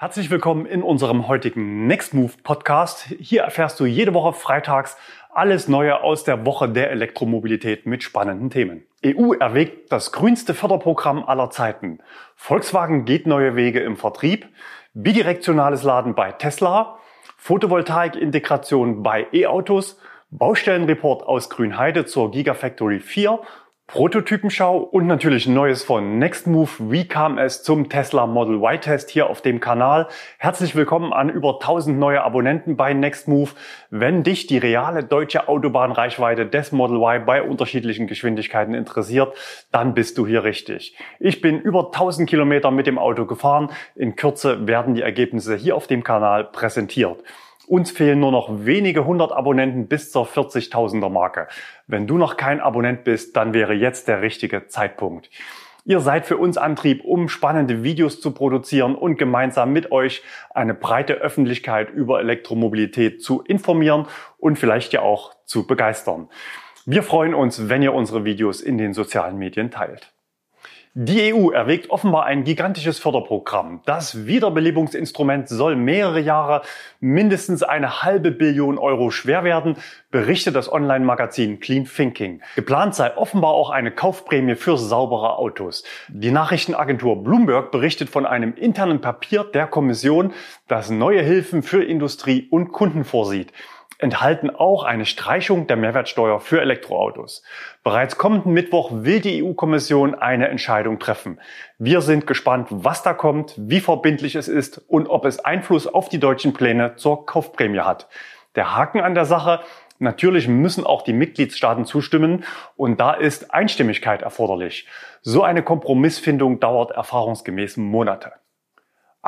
Herzlich willkommen in unserem heutigen Next Move Podcast. Hier erfährst du jede Woche freitags alles Neue aus der Woche der Elektromobilität mit spannenden Themen. EU erwägt das grünste Förderprogramm aller Zeiten. Volkswagen geht neue Wege im Vertrieb. Bidirektionales Laden bei Tesla. Photovoltaik-Integration bei E-Autos. Baustellenreport aus Grünheide zur Gigafactory 4 Prototypenschau und natürlich Neues von Nextmove. Wie kam es zum Tesla Model Y Test hier auf dem Kanal? Herzlich willkommen an über 1000 neue Abonnenten bei Nextmove. Wenn dich die reale deutsche Autobahnreichweite des Model Y bei unterschiedlichen Geschwindigkeiten interessiert, dann bist du hier richtig. Ich bin über 1000 Kilometer mit dem Auto gefahren. In Kürze werden die Ergebnisse hier auf dem Kanal präsentiert. Uns fehlen nur noch wenige hundert Abonnenten bis zur 40.000er Marke. Wenn du noch kein Abonnent bist, dann wäre jetzt der richtige Zeitpunkt. Ihr seid für uns Antrieb, um spannende Videos zu produzieren und gemeinsam mit euch eine breite Öffentlichkeit über Elektromobilität zu informieren und vielleicht ja auch zu begeistern. Wir freuen uns, wenn ihr unsere Videos in den sozialen Medien teilt. Die EU erwägt offenbar ein gigantisches Förderprogramm. Das Wiederbelebungsinstrument soll mehrere Jahre mindestens eine halbe Billion Euro schwer werden, berichtet das Online-Magazin Clean Thinking. Geplant sei offenbar auch eine Kaufprämie für saubere Autos. Die Nachrichtenagentur Bloomberg berichtet von einem internen Papier der Kommission, das neue Hilfen für Industrie und Kunden vorsieht enthalten auch eine Streichung der Mehrwertsteuer für Elektroautos. Bereits kommenden Mittwoch will die EU-Kommission eine Entscheidung treffen. Wir sind gespannt, was da kommt, wie verbindlich es ist und ob es Einfluss auf die deutschen Pläne zur Kaufprämie hat. Der Haken an der Sache, Natürlich müssen auch die Mitgliedstaaten zustimmen und da ist Einstimmigkeit erforderlich. So eine Kompromissfindung dauert erfahrungsgemäß Monate.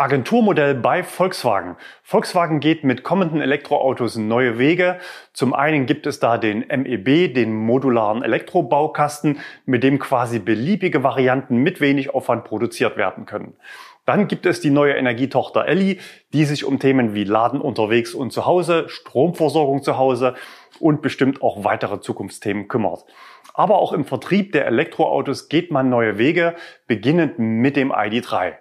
Agenturmodell bei Volkswagen. Volkswagen geht mit kommenden Elektroautos neue Wege. Zum einen gibt es da den MEB, den modularen Elektrobaukasten, mit dem quasi beliebige Varianten mit wenig Aufwand produziert werden können. Dann gibt es die neue Energietochter Elli, die sich um Themen wie Laden unterwegs und zu Hause, Stromversorgung zu Hause und bestimmt auch weitere Zukunftsthemen kümmert. Aber auch im Vertrieb der Elektroautos geht man neue Wege, beginnend mit dem ID3.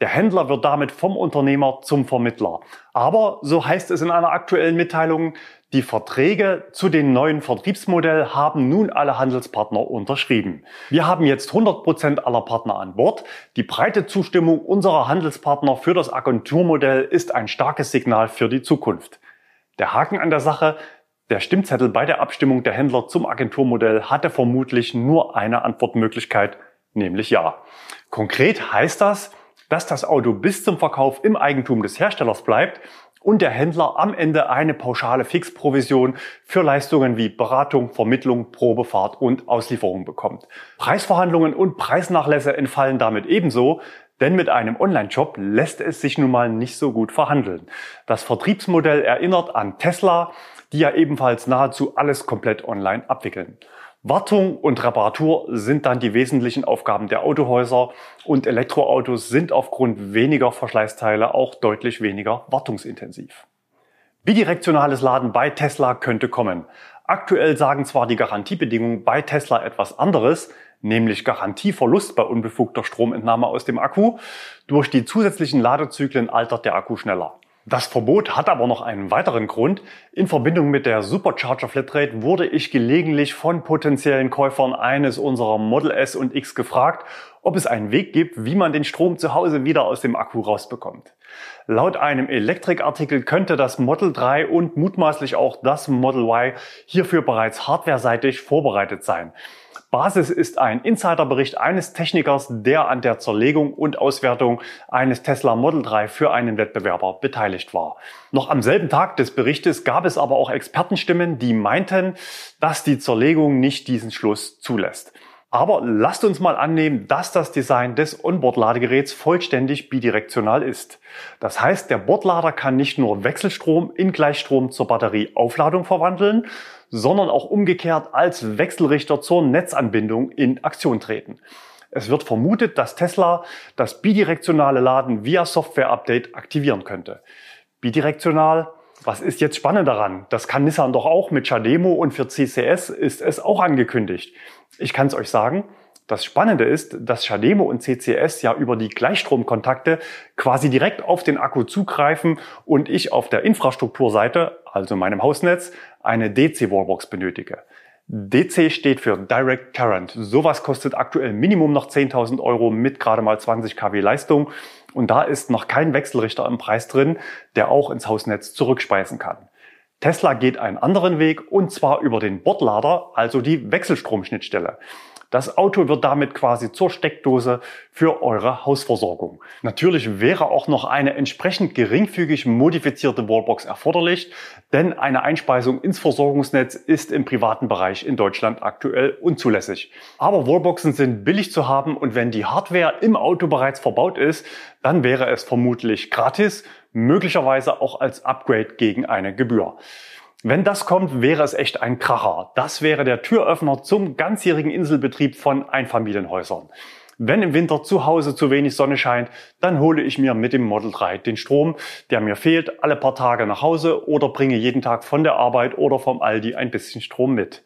Der Händler wird damit vom Unternehmer zum Vermittler. Aber, so heißt es in einer aktuellen Mitteilung, die Verträge zu den neuen Vertriebsmodell haben nun alle Handelspartner unterschrieben. Wir haben jetzt 100 Prozent aller Partner an Bord. Die breite Zustimmung unserer Handelspartner für das Agenturmodell ist ein starkes Signal für die Zukunft. Der Haken an der Sache, der Stimmzettel bei der Abstimmung der Händler zum Agenturmodell hatte vermutlich nur eine Antwortmöglichkeit, nämlich Ja. Konkret heißt das, dass das Auto bis zum Verkauf im Eigentum des Herstellers bleibt und der Händler am Ende eine pauschale Fixprovision für Leistungen wie Beratung, Vermittlung, Probefahrt und Auslieferung bekommt. Preisverhandlungen und Preisnachlässe entfallen damit ebenso, denn mit einem Online-Shop lässt es sich nun mal nicht so gut verhandeln. Das Vertriebsmodell erinnert an Tesla, die ja ebenfalls nahezu alles komplett online abwickeln. Wartung und Reparatur sind dann die wesentlichen Aufgaben der Autohäuser und Elektroautos sind aufgrund weniger Verschleißteile auch deutlich weniger wartungsintensiv. Bidirektionales Laden bei Tesla könnte kommen. Aktuell sagen zwar die Garantiebedingungen bei Tesla etwas anderes, nämlich Garantieverlust bei unbefugter Stromentnahme aus dem Akku. Durch die zusätzlichen Ladezyklen altert der Akku schneller. Das Verbot hat aber noch einen weiteren Grund. In Verbindung mit der Supercharger Flatrate wurde ich gelegentlich von potenziellen Käufern eines unserer Model S und X gefragt, ob es einen Weg gibt, wie man den Strom zu Hause wieder aus dem Akku rausbekommt. Laut einem Elektrikartikel könnte das Model 3 und mutmaßlich auch das Model Y hierfür bereits hardwareseitig vorbereitet sein. Basis ist ein Insiderbericht eines Technikers, der an der Zerlegung und Auswertung eines Tesla Model 3 für einen Wettbewerber beteiligt war. Noch am selben Tag des Berichtes gab es aber auch Expertenstimmen, die meinten, dass die Zerlegung nicht diesen Schluss zulässt. Aber lasst uns mal annehmen, dass das Design des Onboard-Ladegeräts vollständig bidirektional ist. Das heißt, der Bordlader kann nicht nur Wechselstrom in Gleichstrom zur Batterieaufladung verwandeln, sondern auch umgekehrt als Wechselrichter zur Netzanbindung in Aktion treten. Es wird vermutet, dass Tesla das bidirektionale Laden via Software-Update aktivieren könnte. Bidirektional, was ist jetzt spannend daran? Das kann Nissan doch auch mit Chademo und für CCS ist es auch angekündigt. Ich kann es euch sagen, Das Spannende ist, dass Chademo und CCS ja über die Gleichstromkontakte quasi direkt auf den Akku zugreifen und ich auf der Infrastrukturseite, also meinem Hausnetz, eine DC-Wallbox benötige. DC steht für Direct Current. Sowas kostet aktuell Minimum noch 10.000 Euro mit gerade mal 20 kW Leistung. Und da ist noch kein Wechselrichter im Preis drin, der auch ins Hausnetz zurückspeisen kann. Tesla geht einen anderen Weg und zwar über den Bordlader, also die Wechselstromschnittstelle. Das Auto wird damit quasi zur Steckdose für eure Hausversorgung. Natürlich wäre auch noch eine entsprechend geringfügig modifizierte Wallbox erforderlich, denn eine Einspeisung ins Versorgungsnetz ist im privaten Bereich in Deutschland aktuell unzulässig. Aber Wallboxen sind billig zu haben und wenn die Hardware im Auto bereits verbaut ist, dann wäre es vermutlich gratis, möglicherweise auch als Upgrade gegen eine Gebühr. Wenn das kommt, wäre es echt ein Kracher. Das wäre der Türöffner zum ganzjährigen Inselbetrieb von Einfamilienhäusern. Wenn im Winter zu Hause zu wenig Sonne scheint, dann hole ich mir mit dem Model 3 den Strom, der mir fehlt, alle paar Tage nach Hause oder bringe jeden Tag von der Arbeit oder vom Aldi ein bisschen Strom mit.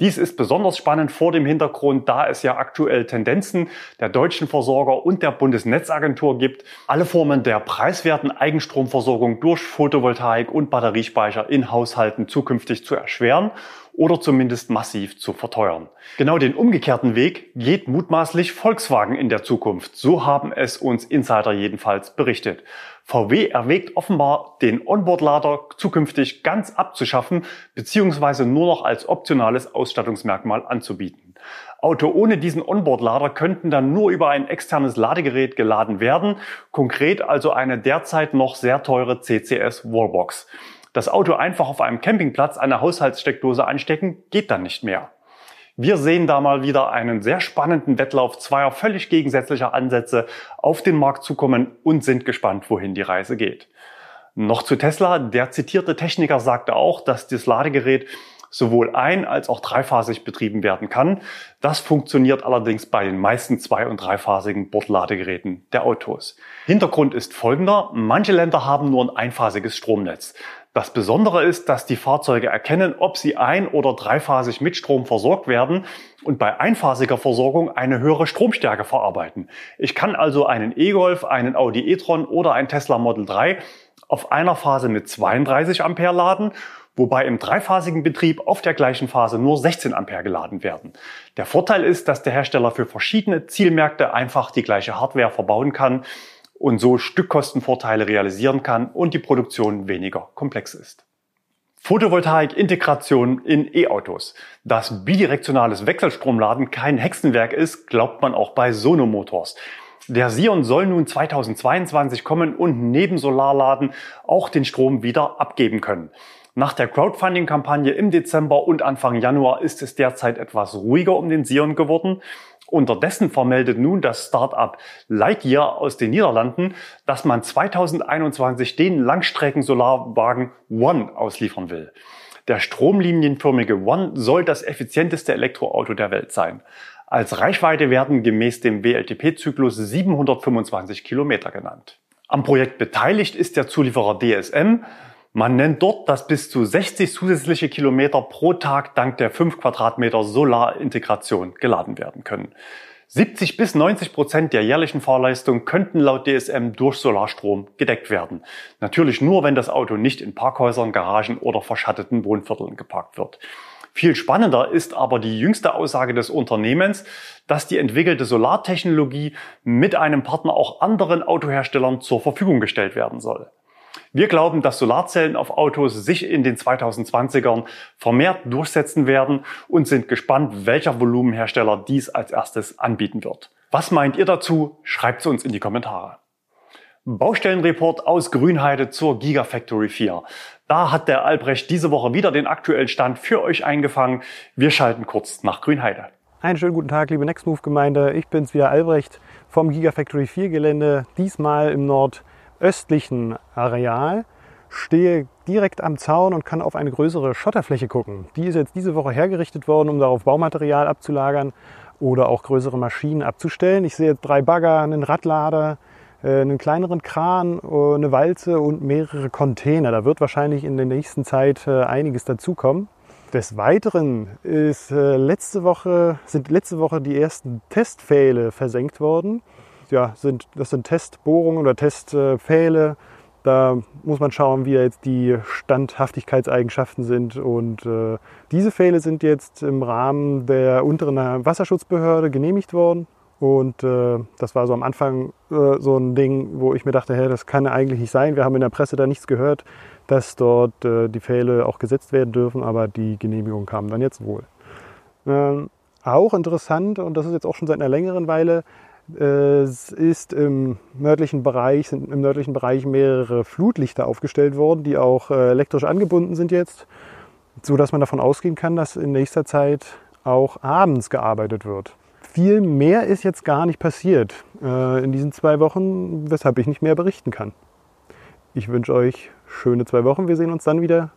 Dies ist besonders spannend vor dem Hintergrund, da es ja aktuell Tendenzen der deutschen Versorger und der Bundesnetzagentur gibt, alle Formen der preiswerten Eigenstromversorgung durch Photovoltaik und Batteriespeicher in Haushalten zukünftig zu erschweren oder zumindest massiv zu verteuern. Genau den umgekehrten Weg geht mutmaßlich Volkswagen in der Zukunft. So haben es uns Insider jedenfalls berichtet. VW erwägt offenbar, den Onboard-Lader zukünftig ganz abzuschaffen bzw. nur noch als optionales Ausstattungsmerkmal anzubieten. Auto ohne diesen Onboard-Lader könnten dann nur über ein externes Ladegerät geladen werden, konkret also eine derzeit noch sehr teure CCS Wallbox. Das Auto einfach auf einem Campingplatz eine Haushaltssteckdose anstecken geht dann nicht mehr. Wir sehen da mal wieder einen sehr spannenden Wettlauf zweier völlig gegensätzlicher Ansätze auf den Markt zukommen und sind gespannt, wohin die Reise geht. Noch zu Tesla. Der zitierte Techniker sagte auch, dass das Ladegerät sowohl ein- als auch dreiphasig betrieben werden kann. Das funktioniert allerdings bei den meisten zwei- und dreiphasigen Bordladegeräten der Autos. Hintergrund ist folgender. Manche Länder haben nur ein einphasiges Stromnetz. Das Besondere ist, dass die Fahrzeuge erkennen, ob sie ein- oder dreiphasig mit Strom versorgt werden und bei einphasiger Versorgung eine höhere Stromstärke verarbeiten. Ich kann also einen E-Golf, einen Audi e-tron oder ein Tesla Model 3 auf einer Phase mit 32 Ampere laden, wobei im dreiphasigen Betrieb auf der gleichen Phase nur 16 Ampere geladen werden. Der Vorteil ist, dass der Hersteller für verschiedene Zielmärkte einfach die gleiche Hardware verbauen kann und so Stückkostenvorteile realisieren kann und die Produktion weniger komplex ist. Photovoltaik-Integration in E-Autos. Dass bidirektionales Wechselstromladen kein Hexenwerk ist, glaubt man auch bei Sono Motors. Der Sion soll nun 2022 kommen und neben Solarladen auch den Strom wieder abgeben können. Nach der Crowdfunding-Kampagne im Dezember und Anfang Januar ist es derzeit etwas ruhiger um den Sion geworden. Unterdessen vermeldet nun das Startup Lightyear aus den Niederlanden, dass man 2021 den Langstrecken-Solarwagen One ausliefern will. Der stromlinienförmige One soll das effizienteste Elektroauto der Welt sein. Als Reichweite werden gemäß dem WLTP-Zyklus 725 Kilometer genannt. Am Projekt beteiligt ist der Zulieferer DSM. Man nennt dort, dass bis zu 60 zusätzliche Kilometer pro Tag dank der 5 Quadratmeter Solarintegration geladen werden können. 70 bis 90 Prozent der jährlichen Fahrleistung könnten laut DSM durch Solarstrom gedeckt werden. Natürlich nur, wenn das Auto nicht in Parkhäusern, Garagen oder verschatteten Wohnvierteln geparkt wird. Viel spannender ist aber die jüngste Aussage des Unternehmens, dass die entwickelte Solartechnologie mit einem Partner auch anderen Autoherstellern zur Verfügung gestellt werden soll. Wir glauben, dass Solarzellen auf Autos sich in den 2020ern vermehrt durchsetzen werden und sind gespannt, welcher Volumenhersteller dies als erstes anbieten wird. Was meint ihr dazu? Schreibt es uns in die Kommentare. Baustellenreport aus Grünheide zur Gigafactory 4. Da hat der Albrecht diese Woche wieder den aktuellen Stand für euch eingefangen. Wir schalten kurz nach Grünheide. Einen schönen guten Tag, liebe Nextmove Gemeinde. Ich bin's wieder Albrecht vom Gigafactory 4 Gelände, diesmal im Nord östlichen Areal, stehe direkt am Zaun und kann auf eine größere Schotterfläche gucken. Die ist jetzt diese Woche hergerichtet worden, um darauf Baumaterial abzulagern oder auch größere Maschinen abzustellen. Ich sehe drei Bagger, einen Radlader, äh, einen kleineren Kran, äh, eine Walze und mehrere Container. Da wird wahrscheinlich in der nächsten Zeit äh, einiges dazukommen. Des Weiteren ist, letzte Woche, sind letzte Woche die ersten Testpfähle versenkt worden. Ja, sind, das sind Testbohrungen oder Testpfähle. Da muss man schauen, wie jetzt die Standhaftigkeitseigenschaften sind. Und äh, diese Pfähle sind jetzt im Rahmen der unteren Wasserschutzbehörde genehmigt worden. Und äh, das war so am Anfang äh, so ein Ding, wo ich mir dachte, hey, das kann eigentlich nicht sein. Wir haben in der Presse da nichts gehört, dass dort äh, die Pfähle auch gesetzt werden dürfen, aber die Genehmigung kam dann jetzt wohl. Ähm, auch interessant, und das ist jetzt auch schon seit einer längeren Weile, es ist im nördlichen Bereich, sind im nördlichen Bereich mehrere Flutlichter aufgestellt worden, die auch äh, elektrisch angebunden sind jetzt, so dass man davon ausgehen kann, dass in nächster Zeit auch abends gearbeitet wird viel mehr ist jetzt gar nicht passiert äh, in diesen zwei Wochen, weshalb ich nicht mehr berichten kann. Ich wünsche euch schöne zwei Wochen. Wir sehen uns dann wieder.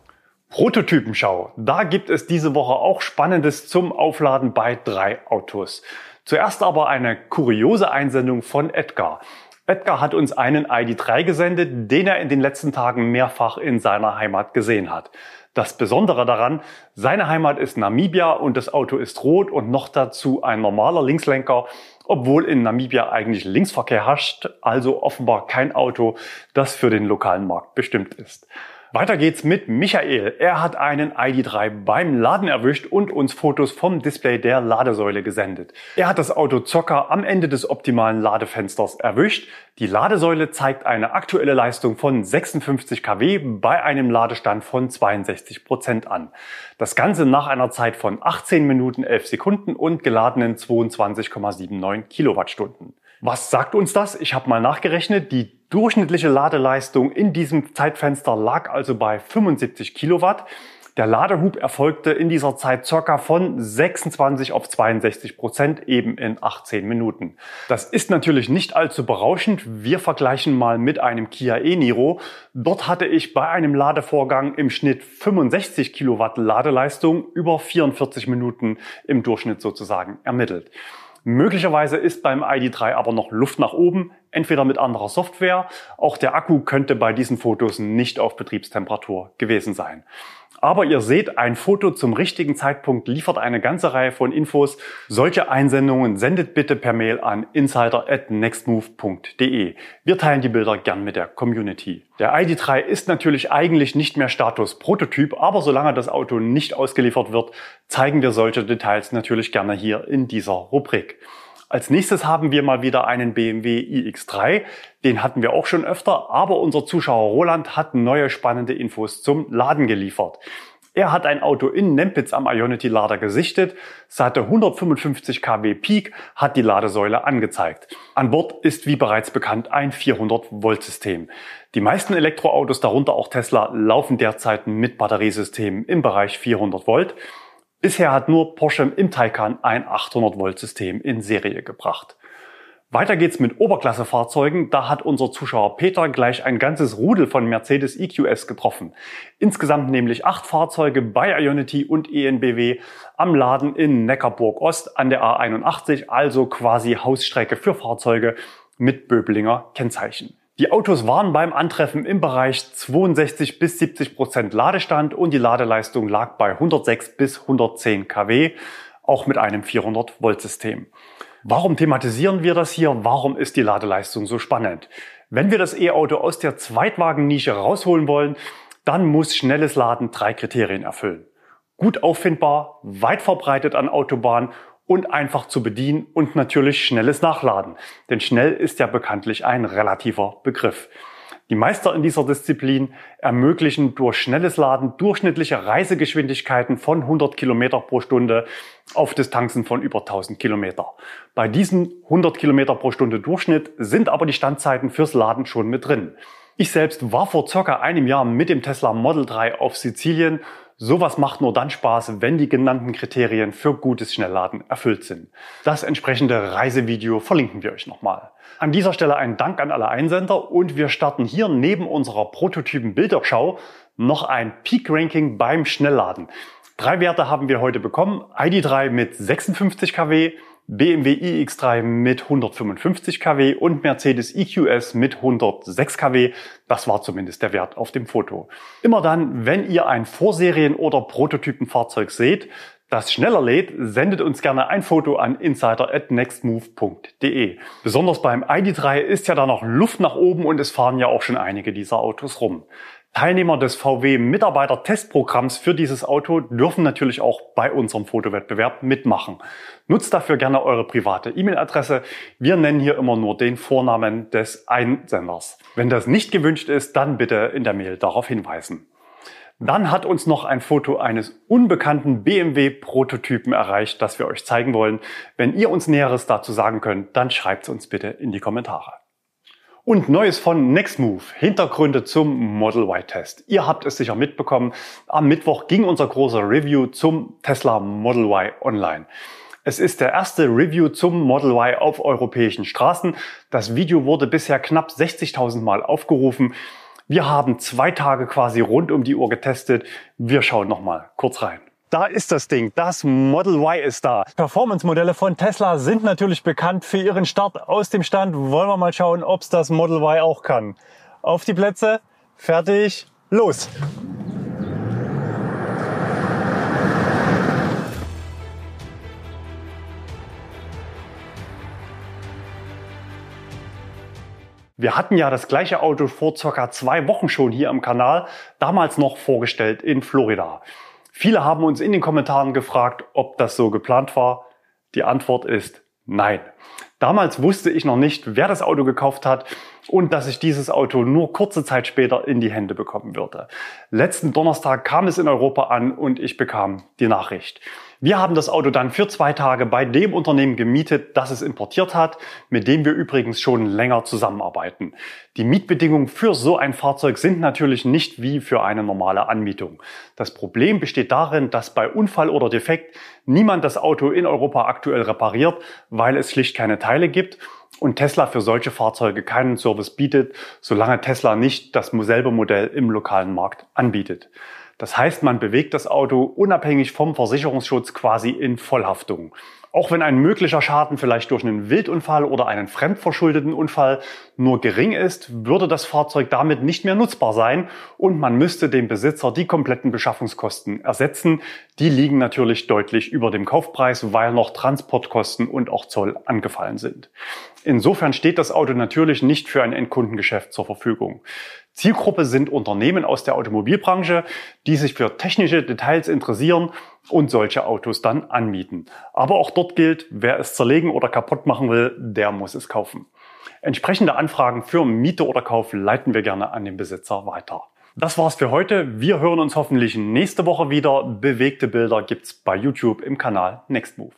Prototypenschau. Da gibt es diese Woche auch Spannendes zum Aufladen bei drei Autos. Zuerst aber eine kuriose Einsendung von Edgar. Edgar hat uns einen ID3 gesendet, den er in den letzten Tagen mehrfach in seiner Heimat gesehen hat. Das Besondere daran, seine Heimat ist Namibia und das Auto ist rot und noch dazu ein normaler Linkslenker, obwohl in Namibia eigentlich Linksverkehr herrscht, also offenbar kein Auto, das für den lokalen Markt bestimmt ist. Weiter geht's mit Michael. Er hat einen ID3 beim Laden erwischt und uns Fotos vom Display der Ladesäule gesendet. Er hat das Auto Zocker am Ende des optimalen Ladefensters erwischt. Die Ladesäule zeigt eine aktuelle Leistung von 56 kW bei einem Ladestand von 62 Prozent an. Das Ganze nach einer Zeit von 18 Minuten 11 Sekunden und geladenen 22,79 Kilowattstunden. Was sagt uns das? Ich habe mal nachgerechnet. Die durchschnittliche Ladeleistung in diesem Zeitfenster lag also bei 75 Kilowatt. Der Ladehub erfolgte in dieser Zeit circa von 26 auf 62 Prozent eben in 18 Minuten. Das ist natürlich nicht allzu berauschend. Wir vergleichen mal mit einem Kia e-Niro. Dort hatte ich bei einem Ladevorgang im Schnitt 65 Kilowatt Ladeleistung über 44 Minuten im Durchschnitt sozusagen ermittelt. Möglicherweise ist beim ID3 aber noch Luft nach oben, entweder mit anderer Software. Auch der Akku könnte bei diesen Fotos nicht auf Betriebstemperatur gewesen sein. Aber ihr seht, ein Foto zum richtigen Zeitpunkt liefert eine ganze Reihe von Infos. Solche Einsendungen sendet bitte per Mail an insider@nextmove.de. Wir teilen die Bilder gern mit der Community. Der ID3 ist natürlich eigentlich nicht mehr Status Prototyp, aber solange das Auto nicht ausgeliefert wird, zeigen wir solche Details natürlich gerne hier in dieser Rubrik. Als nächstes haben wir mal wieder einen BMW iX3. Den hatten wir auch schon öfter, aber unser Zuschauer Roland hat neue spannende Infos zum Laden geliefert. Er hat ein Auto in Nempitz am Ionity Lader gesichtet, hatte 155 kW Peak, hat die Ladesäule angezeigt. An Bord ist wie bereits bekannt ein 400 Volt System. Die meisten Elektroautos, darunter auch Tesla, laufen derzeit mit Batteriesystemen im Bereich 400 Volt. Bisher hat nur Porsche im Taycan ein 800 Volt System in Serie gebracht. Weiter geht's mit Oberklassefahrzeugen. Da hat unser Zuschauer Peter gleich ein ganzes Rudel von Mercedes EQS getroffen. Insgesamt nämlich acht Fahrzeuge bei Ionity und ENBW am Laden in Neckarburg Ost an der A81, also quasi Hausstrecke für Fahrzeuge mit Böblinger Kennzeichen. Die Autos waren beim Antreffen im Bereich 62 bis 70 Prozent Ladestand und die Ladeleistung lag bei 106 bis 110 kW, auch mit einem 400 Volt System. Warum thematisieren wir das hier? Warum ist die Ladeleistung so spannend? Wenn wir das E-Auto aus der Zweitwagennische rausholen wollen, dann muss schnelles Laden drei Kriterien erfüllen. Gut auffindbar, weit verbreitet an Autobahnen und einfach zu bedienen und natürlich schnelles Nachladen. Denn schnell ist ja bekanntlich ein relativer Begriff. Die Meister in dieser Disziplin ermöglichen durch schnelles Laden durchschnittliche Reisegeschwindigkeiten von 100 Kilometer pro Stunde auf Distanzen von über 1000 Kilometer. Bei diesen 100 Kilometer pro Stunde Durchschnitt sind aber die Standzeiten fürs Laden schon mit drin. Ich selbst war vor circa einem Jahr mit dem Tesla Model 3 auf Sizilien Sowas macht nur dann Spaß, wenn die genannten Kriterien für gutes Schnellladen erfüllt sind. Das entsprechende Reisevideo verlinken wir euch nochmal. An dieser Stelle ein Dank an alle Einsender und wir starten hier neben unserer Prototypen Bilderschau noch ein Peak Ranking beim Schnellladen. Drei Werte haben wir heute bekommen. ID3 mit 56 kW, BMW iX3 mit 155 kW und Mercedes EQS mit 106 kW. Das war zumindest der Wert auf dem Foto. Immer dann, wenn ihr ein Vorserien- oder Prototypenfahrzeug seht, das schneller lädt, sendet uns gerne ein Foto an insider@nextmove.de. Besonders beim ID3 ist ja da noch Luft nach oben und es fahren ja auch schon einige dieser Autos rum. Teilnehmer des VW Mitarbeiter-Testprogramms für dieses Auto dürfen natürlich auch bei unserem Fotowettbewerb mitmachen. Nutzt dafür gerne eure private E-Mail-Adresse. Wir nennen hier immer nur den Vornamen des Einsenders. Wenn das nicht gewünscht ist, dann bitte in der Mail darauf hinweisen. Dann hat uns noch ein Foto eines unbekannten BMW-Prototypen erreicht, das wir euch zeigen wollen. Wenn ihr uns Näheres dazu sagen könnt, dann schreibt es uns bitte in die Kommentare. Und Neues von Nextmove. Hintergründe zum Model Y-Test. Ihr habt es sicher mitbekommen. Am Mittwoch ging unser großer Review zum Tesla Model Y online. Es ist der erste Review zum Model Y auf europäischen Straßen. Das Video wurde bisher knapp 60.000 Mal aufgerufen. Wir haben zwei Tage quasi rund um die Uhr getestet. Wir schauen noch mal kurz rein. Da ist das Ding. Das Model Y ist da. Performance-Modelle von Tesla sind natürlich bekannt für ihren Start aus dem Stand. Wollen wir mal schauen, ob es das Model Y auch kann. Auf die Plätze, fertig, los! Wir hatten ja das gleiche Auto vor circa zwei Wochen schon hier im Kanal, damals noch vorgestellt in Florida. Viele haben uns in den Kommentaren gefragt, ob das so geplant war. Die Antwort ist nein. Damals wusste ich noch nicht, wer das Auto gekauft hat und dass ich dieses Auto nur kurze Zeit später in die Hände bekommen würde. Letzten Donnerstag kam es in Europa an und ich bekam die Nachricht. Wir haben das Auto dann für zwei Tage bei dem Unternehmen gemietet, das es importiert hat, mit dem wir übrigens schon länger zusammenarbeiten. Die Mietbedingungen für so ein Fahrzeug sind natürlich nicht wie für eine normale Anmietung. Das Problem besteht darin, dass bei Unfall oder Defekt niemand das Auto in Europa aktuell repariert, weil es schlicht keine Teile gibt und Tesla für solche Fahrzeuge keinen Service bietet, solange Tesla nicht das selbe Modell im lokalen Markt anbietet. Das heißt, man bewegt das Auto unabhängig vom Versicherungsschutz quasi in Vollhaftung. Auch wenn ein möglicher Schaden vielleicht durch einen Wildunfall oder einen fremdverschuldeten Unfall nur gering ist, würde das Fahrzeug damit nicht mehr nutzbar sein und man müsste dem Besitzer die kompletten Beschaffungskosten ersetzen. Die liegen natürlich deutlich über dem Kaufpreis, weil noch Transportkosten und auch Zoll angefallen sind. Insofern steht das Auto natürlich nicht für ein Endkundengeschäft zur Verfügung. Zielgruppe sind Unternehmen aus der Automobilbranche, die sich für technische Details interessieren und solche Autos dann anmieten. Aber auch dort gilt, wer es zerlegen oder kaputt machen will, der muss es kaufen. Entsprechende Anfragen für Miete oder Kauf leiten wir gerne an den Besitzer weiter. Das war's für heute. Wir hören uns hoffentlich nächste Woche wieder. Bewegte Bilder gibt's bei YouTube im Kanal Next Move.